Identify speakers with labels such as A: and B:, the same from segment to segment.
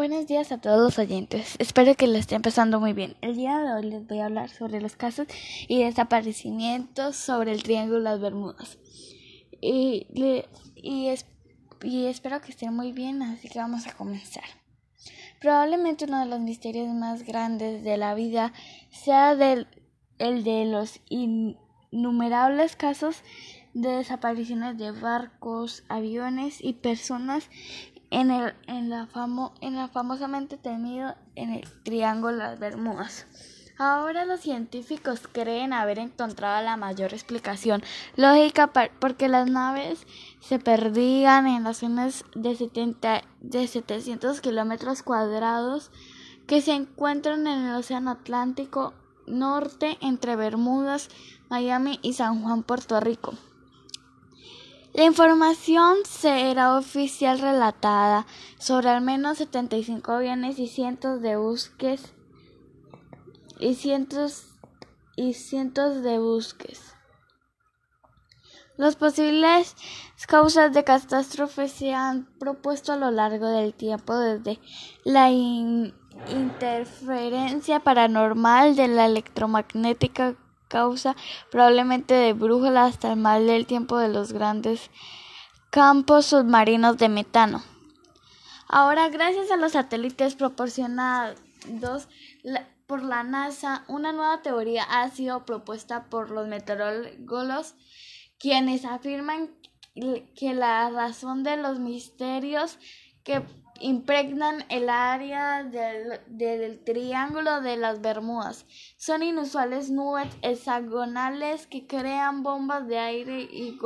A: Buenos días a todos los oyentes. Espero que les esté empezando muy bien. El día de hoy les voy a hablar sobre los casos y desaparecimientos sobre el Triángulo de las Bermudas. Y, y, y espero que estén muy bien, así que vamos a comenzar. Probablemente uno de los misterios más grandes de la vida sea el de los innumerables casos de desapariciones de barcos, aviones y personas en, el, en, la famo, en la famosamente temido en el Triángulo de las Bermudas. Ahora los científicos creen haber encontrado la mayor explicación lógica porque las naves se perdían en las zonas de, 70, de 700 kilómetros cuadrados que se encuentran en el Océano Atlántico Norte entre Bermudas, Miami y San Juan, Puerto Rico. La información será oficial relatada sobre al menos 75 aviones y cientos de buques y cientos y cientos de buques. Las posibles causas de catástrofe se han propuesto a lo largo del tiempo desde la interferencia paranormal de la electromagnética causa probablemente de brújula hasta el mal del tiempo de los grandes campos submarinos de metano. Ahora, gracias a los satélites proporcionados por la NASA, una nueva teoría ha sido propuesta por los meteorólogos, quienes afirman que la razón de los misterios que impregnan el área del, Triángulo de las Bermudas. Son inusuales nubes hexagonales que crean bombas de aire y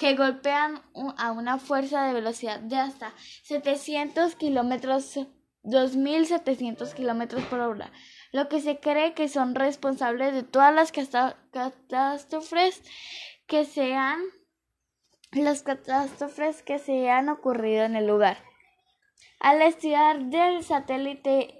A: que golpean a una fuerza de velocidad de hasta 700 kilómetros, 2.700 kilómetros por hora, lo que se cree que son responsables de todas las catástrofes que sean las catástrofes que se han ocurrido en el lugar. Al estudiar del satélite,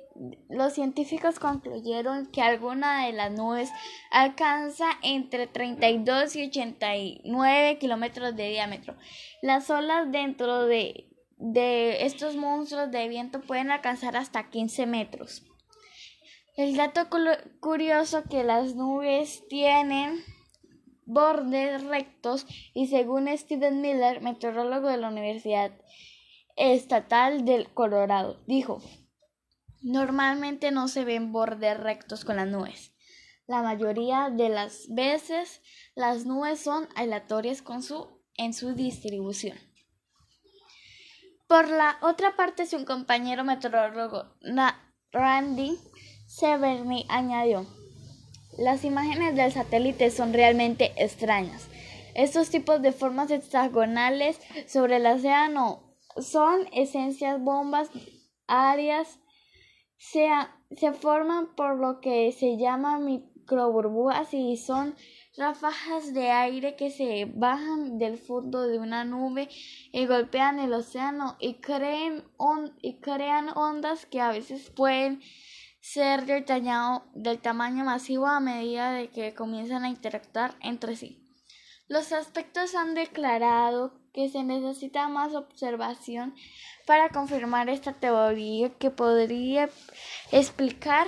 A: los científicos concluyeron que alguna de las nubes alcanza entre 32 y 89 kilómetros de diámetro. Las olas dentro de, de estos monstruos de viento pueden alcanzar hasta 15 metros. El dato curioso que las nubes tienen bordes rectos y según Steven Miller, meteorólogo de la Universidad Estatal del Colorado. Dijo, normalmente no se ven bordes rectos con las nubes. La mayoría de las veces las nubes son aleatorias con su, en su distribución. Por la otra parte, su compañero meteorólogo Randy Severny añadió, las imágenes del satélite son realmente extrañas. Estos tipos de formas hexagonales sobre el océano son esencias bombas áreas se, se forman por lo que se llama microburbujas y son ráfagas de aire que se bajan del fondo de una nube y golpean el océano y, creen y crean ondas que a veces pueden ser del, del tamaño masivo a medida de que comienzan a interactuar entre sí. Los aspectos han declarado que se necesita más observación para confirmar esta teoría que podría explicar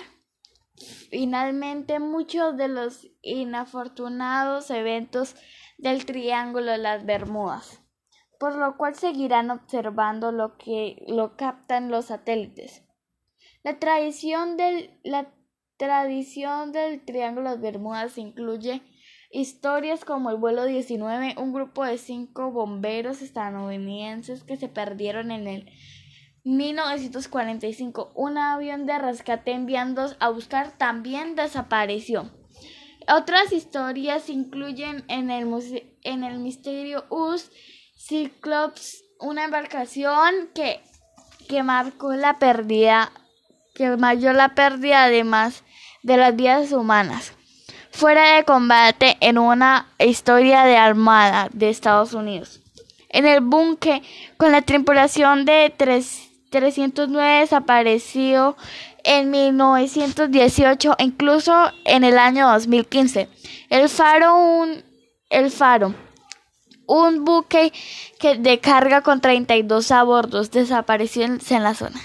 A: finalmente muchos de los inafortunados eventos del Triángulo de las Bermudas, por lo cual seguirán observando lo que lo captan los satélites. La tradición del, la tradición del Triángulo de las Bermudas incluye Historias como el vuelo 19, un grupo de cinco bomberos estadounidenses que se perdieron en el 1945. Un avión de rescate enviando a buscar también desapareció. Otras historias incluyen en el, en el misterio US Cyclops, una embarcación que, que marcó la pérdida, que mayor la pérdida además de las vidas humanas fuera de combate en una historia de armada de Estados Unidos. En el buque, con la tripulación de 309 desaparecido en 1918 incluso en el año 2015. El Faro, un, el Faro, un buque que de carga con 32 a bordo desapareció en la zona.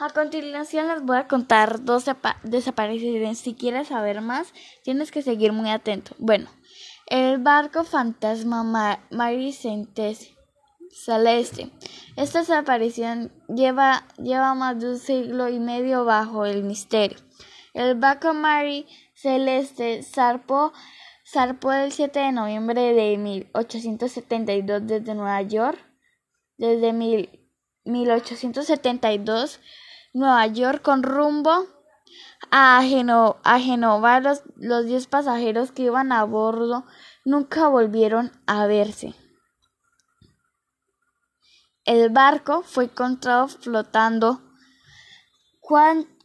A: A continuación les voy a contar dos desapariciones. Si quieres saber más, tienes que seguir muy atento. Bueno, el barco fantasma Mary Celeste. Esta desaparición lleva, lleva más de un siglo y medio bajo el misterio. El barco Mary Celeste zarpó, zarpó el 7 de noviembre de 1872 desde Nueva York. Desde 1872 Nueva York con rumbo a, Geno a Genova. Los, los diez pasajeros que iban a bordo nunca volvieron a verse. El barco fue encontrado flotando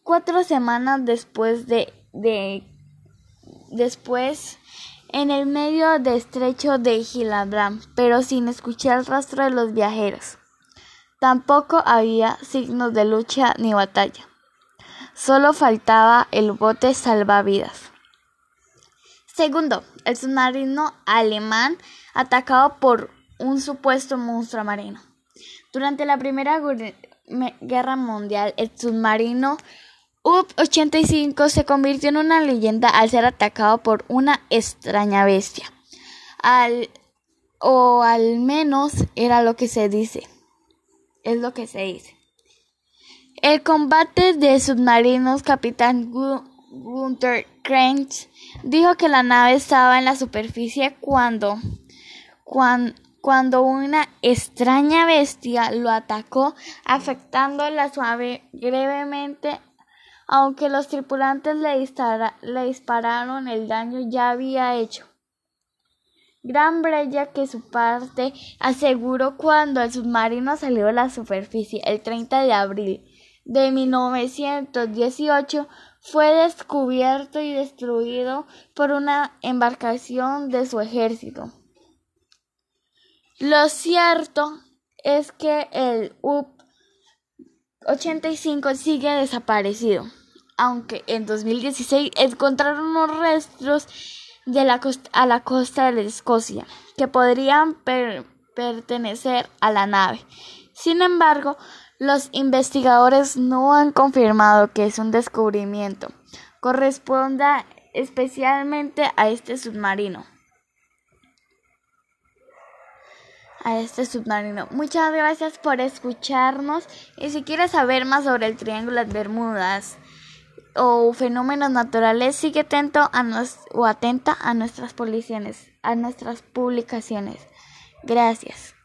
A: cuatro semanas después de, de después en el medio del estrecho de Gibraltar, pero sin escuchar el rastro de los viajeros. Tampoco había signos de lucha ni batalla. Solo faltaba el bote salvavidas. Segundo, el submarino alemán atacado por un supuesto monstruo marino. Durante la Primera Guerra Mundial, el submarino UP-85 se convirtió en una leyenda al ser atacado por una extraña bestia. o al menos era lo que se dice es lo que se dice. El combate de submarinos, capitán Gunther Krenz dijo que la nave estaba en la superficie cuando, cuando, una extraña bestia lo atacó, afectando la suave gravemente. Aunque los tripulantes le dispararon, el daño ya había hecho. Gran Brella que su parte aseguró cuando el submarino salió a la superficie el 30 de abril de 1918 fue descubierto y destruido por una embarcación de su ejército. Lo cierto es que el UP-85 sigue desaparecido, aunque en 2016 encontraron unos restos de la costa, a la costa de Escocia, que podrían pertenecer a la nave. Sin embargo, los investigadores no han confirmado que es un descubrimiento. Corresponda especialmente a este submarino. A este submarino. Muchas gracias por escucharnos y si quieres saber más sobre el Triángulo de Bermudas, o fenómenos naturales, sigue atento a nos, o atenta a nuestras a nuestras publicaciones. Gracias.